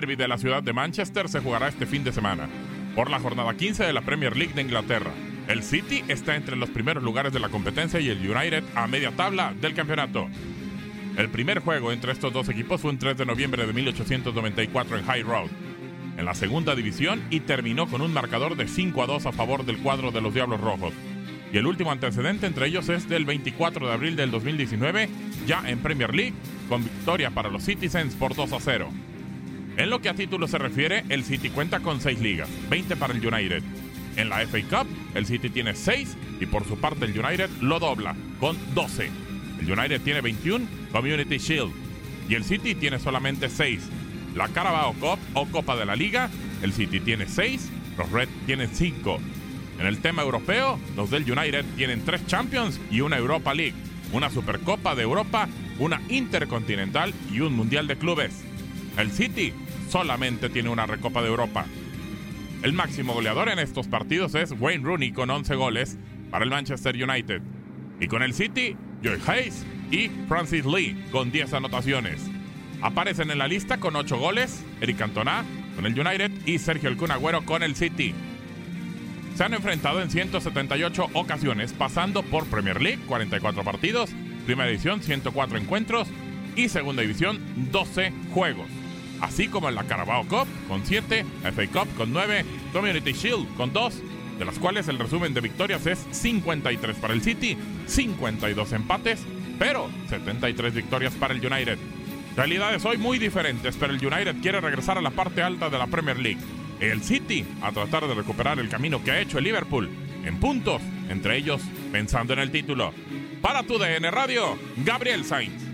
derby de la ciudad de Manchester se jugará este fin de semana, por la jornada 15 de la Premier League de Inglaterra. El City está entre los primeros lugares de la competencia y el United a media tabla del campeonato. El primer juego entre estos dos equipos fue un 3 de noviembre de 1894 en High Road, en la segunda división y terminó con un marcador de 5 a 2 a favor del cuadro de los Diablos Rojos. Y el último antecedente entre ellos es del 24 de abril del 2019, ya en Premier League, con victoria para los Citizens por 2 a 0. En lo que a título se refiere, el City cuenta con 6 ligas, 20 para el United. En la FA Cup, el City tiene 6 y por su parte el United lo dobla, con 12. El United tiene 21 Community Shield y el City tiene solamente 6. La Carabao Cup o Copa de la Liga, el City tiene 6, los Red tienen 5. En el tema europeo, los del United tienen tres Champions y una Europa League, una Supercopa de Europa, una Intercontinental y un Mundial de Clubes. El City solamente tiene una Recopa de Europa. El máximo goleador en estos partidos es Wayne Rooney con 11 goles para el Manchester United. Y con el City, Joy Hayes y Francis Lee con 10 anotaciones. Aparecen en la lista con 8 goles Eric Cantona con el United y Sergio El Kun Agüero con el City se han enfrentado en 178 ocasiones, pasando por Premier League, 44 partidos, Primera División, 104 encuentros y Segunda División, 12 juegos. Así como en la Carabao Cup con 7, FA Cup con 9, Community Shield con 2, de las cuales el resumen de victorias es 53 para el City, 52 empates, pero 73 victorias para el United. Realidades hoy muy diferentes, pero el United quiere regresar a la parte alta de la Premier League el City a tratar de recuperar el camino que ha hecho el Liverpool en puntos, entre ellos pensando en el título. Para tu DN Radio, Gabriel Sainz.